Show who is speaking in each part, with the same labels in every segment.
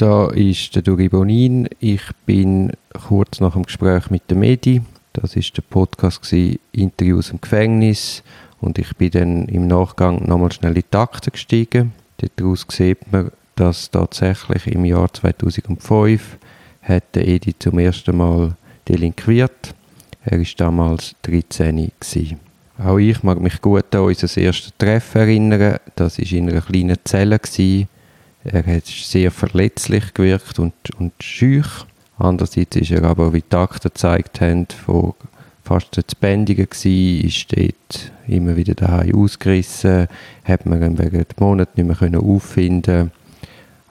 Speaker 1: Da ist der Duri Bonin. Ich bin kurz nach dem Gespräch mit der Medi. Das ist der Podcast gewesen, Interviews im Gefängnis und ich bin dann im Nachgang nochmal schnell in die Akte gestiegen. Daraus sieht man, dass tatsächlich im Jahr 2005 hat der Edi zum ersten Mal delinquiert. Er war damals 13 gewesen. Auch ich mag mich gut an unser erstes Treffen erinnern. Das war in einer kleinen Zelle. Gewesen. Er hat sehr verletzlich gewirkt und, und schüch. Andererseits ist er aber, wie die Akten gezeigt haben, von fast zu bändigen gewesen, ist dort immer wieder daheim ausgerissen, hat man ihn wegen Monaten nicht mehr auffinden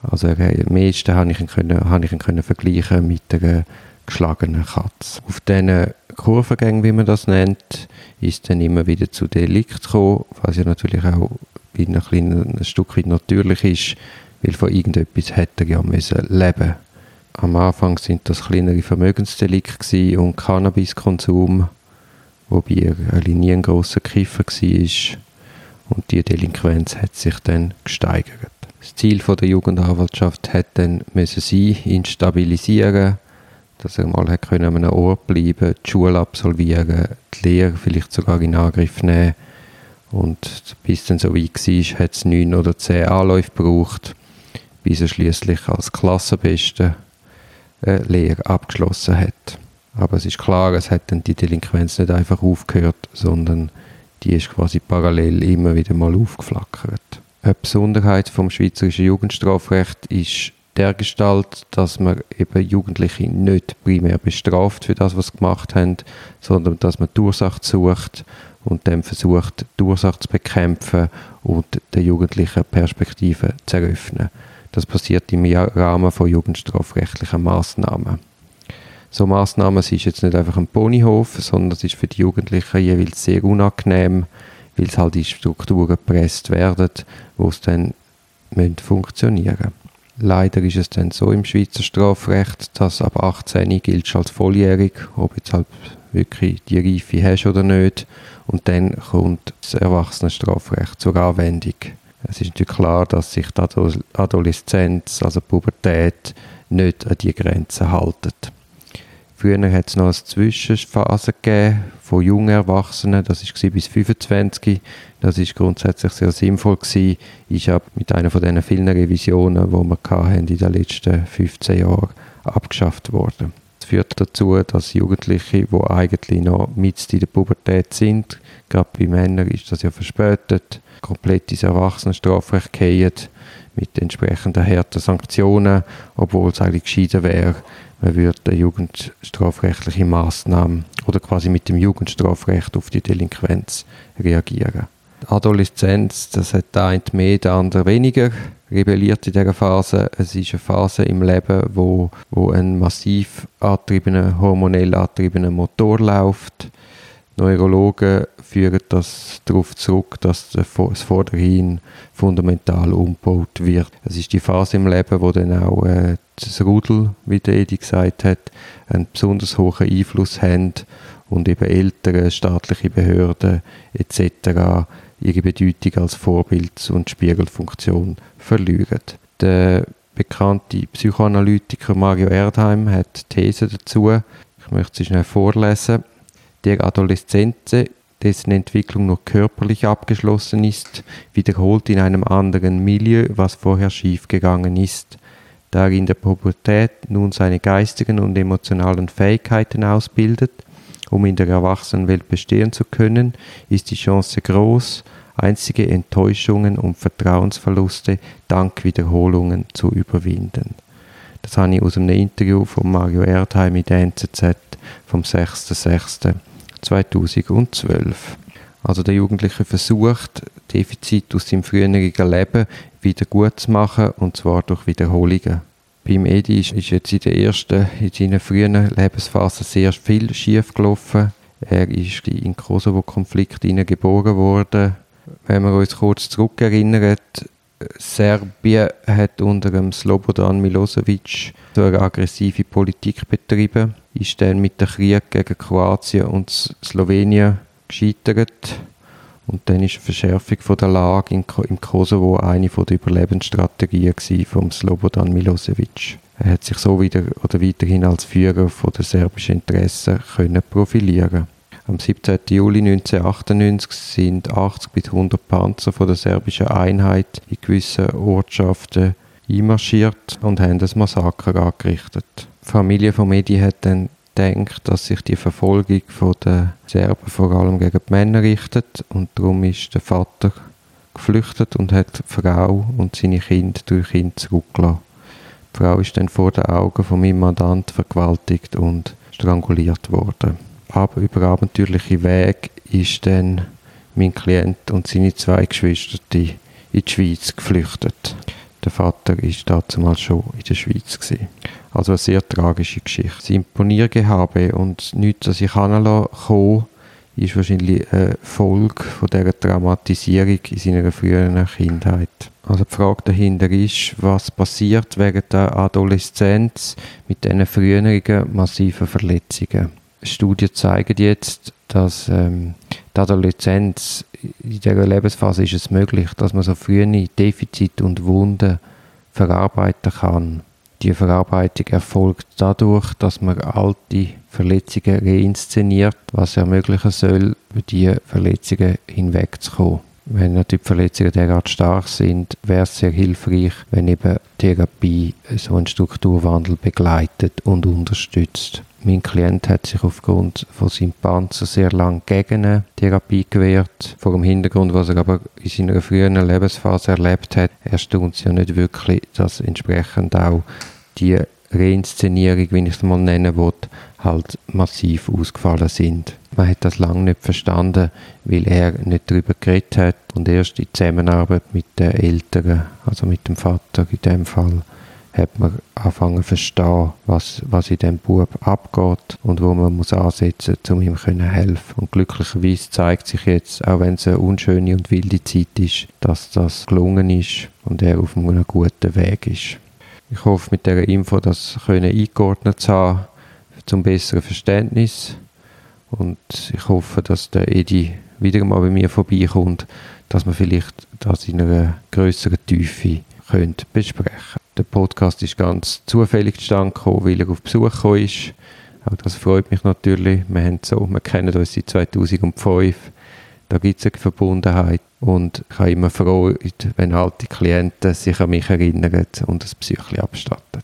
Speaker 1: Also am meisten habe ich ihn, können, habe ich ihn können vergleichen mit einer geschlagenen Katze. Auf diesen Kurvengängen, wie man das nennt, ist dann immer wieder zu Delikt gekommen, was ja natürlich auch bei einem kleinen ein Stück weit natürlich ist, weil von irgendetwas hätte er ja müssen leben Am Anfang sind das kleinere Vermögensdelikte und Cannabiskonsum, wobei er eigentlich nie ein grosser Kiffer war. Und die Delinquenz hat sich dann gesteigert. Das Ziel der Jugendanwaltschaft hat dann müssen sein, ihn stabilisieren, dass er mal hat an einem Ort bleiben, die Schule absolvieren, die Lehre vielleicht sogar in Angriff nehmen. Und bis dann so weit war, hat es neun oder zehn Anläufe gebraucht, bis er schließlich als Klassenbeste eine Lehre abgeschlossen hat. Aber es ist klar, es hat dann die Delinquenz nicht einfach aufgehört, sondern die ist quasi parallel immer wieder mal aufgeflackert. Eine Besonderheit vom schweizerischen Jugendstrafrecht ist der Gestalt, dass man eben Jugendliche nicht primär bestraft für das, was sie gemacht haben, sondern dass man die Ursache sucht und dann versucht, die Ursache zu bekämpfen und der Jugendlichen Perspektiven zu eröffnen. Das passiert im Rahmen von jugendstrafrechtlichen Maßnahmen. So Maßnahmen sind jetzt nicht einfach ein Ponyhof, sondern es ist für die Jugendlichen jeweils sehr unangenehm, weil es halt in Strukturen gepresst werden, wo es dann funktionieren müssen. Leider ist es dann so im Schweizer Strafrecht, dass ab 18 gilt als volljährig, ob jetzt halt wirklich die Reife hast oder nicht. Und dann kommt das Erwachsenenstrafrecht zur Anwendung. Es ist natürlich klar, dass sich die Adoleszenz, also die Pubertät, nicht an die Grenzen halten. Früher hat es noch eine Zwischenphase gegeben von jungen Erwachsenen, das war bis 25. Das ist grundsätzlich sehr sinnvoll gewesen, ist aber mit einer von diesen vielen Revisionen, die wir in den letzten 15 Jahren abgeschafft worden. Führt dazu, dass Jugendliche, die eigentlich noch mit in der Pubertät sind, gerade bei Männern ist das ja verspätet, komplett ins Erwachsenenstrafrecht gehen, mit entsprechenden harten Sanktionen, obwohl es eigentlich gescheiter wäre, man würde eine jugendstrafrechtliche Maßnahme oder quasi mit dem Jugendstrafrecht auf die Delinquenz reagieren. Adoleszenz, das hat der eine mehr, der andere weniger rebelliert in dieser Phase. Es ist eine Phase im Leben, wo, wo ein massiv angetriebener, hormonell angetriebener Motor läuft. Neurologen führen das darauf zurück, dass das Vorderhirn fundamental umgebaut wird. Es ist die Phase im Leben, wo dann auch äh, das Rudel, wie der Edi gesagt hat, einen besonders hohen Einfluss haben und eben Eltern, staatliche Behörden etc. ihre Bedeutung als Vorbild- und Spiegelfunktion verlieren. Der bekannte Psychoanalytiker Mario Erdheim hat These dazu. Ich möchte sie schnell vorlesen. Der Adoleszente, dessen Entwicklung nur körperlich abgeschlossen ist, wiederholt in einem anderen Milieu, was vorher schiefgegangen ist. Da er in der Pubertät nun seine geistigen und emotionalen Fähigkeiten ausbildet, um in der Erwachsenenwelt bestehen zu können, ist die Chance groß, einzige Enttäuschungen und Vertrauensverluste dank Wiederholungen zu überwinden. Das habe ich aus einem Interview von Mario Erdheim in der NZZ vom 6.6.2012. Also der Jugendliche versucht, Defizit aus seinem früheren Leben wieder gut zu machen, und zwar durch Wiederholungen. Beim Edi ist, ist jetzt in der ersten, in seiner frühen Lebensphase sehr viel schief gelaufen. Er ist in Kosovo-Konflikt geboren worden. Wenn wir uns kurz zurückerinnern, Serbien hat unter dem Slobodan Milosevic so eine aggressive Politik betrieben, ist dann mit dem Krieg gegen Kroatien und Slowenien gescheitert Und dann ist eine Verschärfung von der Lage in, im Kosovo eine von der Überlebensstrategien von Slobodan Milosevic. Er hat sich so wieder oder weiterhin als Führer von der serbischen Interessen können profilieren. Am 17. Juli 1998 sind 80 bis 100 Panzer von der serbischen Einheit in gewissen Ortschaften einmarschiert und haben das Massaker angerichtet. Die Familie von Medi hat dann gedacht, dass sich die Verfolgung der Serben vor allem gegen die Männer richtet und darum ist der Vater geflüchtet und hat die Frau und seine Kinder durch ihn zurückgelassen. Die Frau ist dann vor den Augen von meinem Mandant vergewaltigt und stranguliert worden. Aber über abenteuerliche Weg ist dann mein Klient und seine zwei Geschwister in die Schweiz geflüchtet. Der Vater ist damals schon in der Schweiz. Gewesen. Also eine sehr tragische Geschichte. Das Imponiergehabe und nichts, das ich kann, ist wahrscheinlich eine Folge von dieser Traumatisierung in seiner früheren Kindheit. Also die Frage dahinter ist, was passiert während der Adoleszenz mit diesen früheren massiven Verletzungen. Studien zeigen jetzt, dass ähm, die Adoleszenz in dieser Lebensphase ist es möglich, dass man so frühe Defizite und Wunden verarbeiten kann. Die Verarbeitung erfolgt dadurch, dass man alte Verletzungen reinszeniert, was ermöglichen soll, über diese Verletzungen hinwegzukommen. Wenn natürlich Verletzungen derart stark sind, wäre es sehr hilfreich, wenn eben Therapie so einen Strukturwandel begleitet und unterstützt. Mein Klient hat sich aufgrund von seinem Panzer sehr lange gegen eine Therapie gewehrt. Vor dem Hintergrund, was er aber in seiner früheren Lebensphase erlebt hat, erstaunt es ja nicht wirklich, dass entsprechend auch die Reinszenierung, wie ich es mal nennen will, halt massiv ausgefallen sind. Man hat das lange nicht verstanden, weil er nicht darüber geredet hat und erst in Zusammenarbeit mit den Eltern, also mit dem Vater in dem Fall, hat man angefangen zu verstehen, was, was in diesem Bub abgeht und wo man muss ansetzen muss, um ihm zu helfen. Und glücklicherweise zeigt sich jetzt, auch wenn es eine unschöne und wilde Zeit ist, dass das gelungen ist und er auf einem guten Weg ist. Ich hoffe, mit dieser Info das können eingeordnet zu haben, zum besseren Verständnis. Und ich hoffe, dass der Edi wieder mal bei mir vorbeikommt, dass wir vielleicht das in einer größeren Tiefe können besprechen Der Podcast ist ganz zufällig zustande weil er auf Besuch gekommen ist. Auch das freut mich natürlich. Wir, haben so, wir kennen uns seit 2005. Da gibt es eine Verbundenheit. Und ich habe immer Freude, wenn alte Klienten sich an mich erinnern und das Psyche abstatten.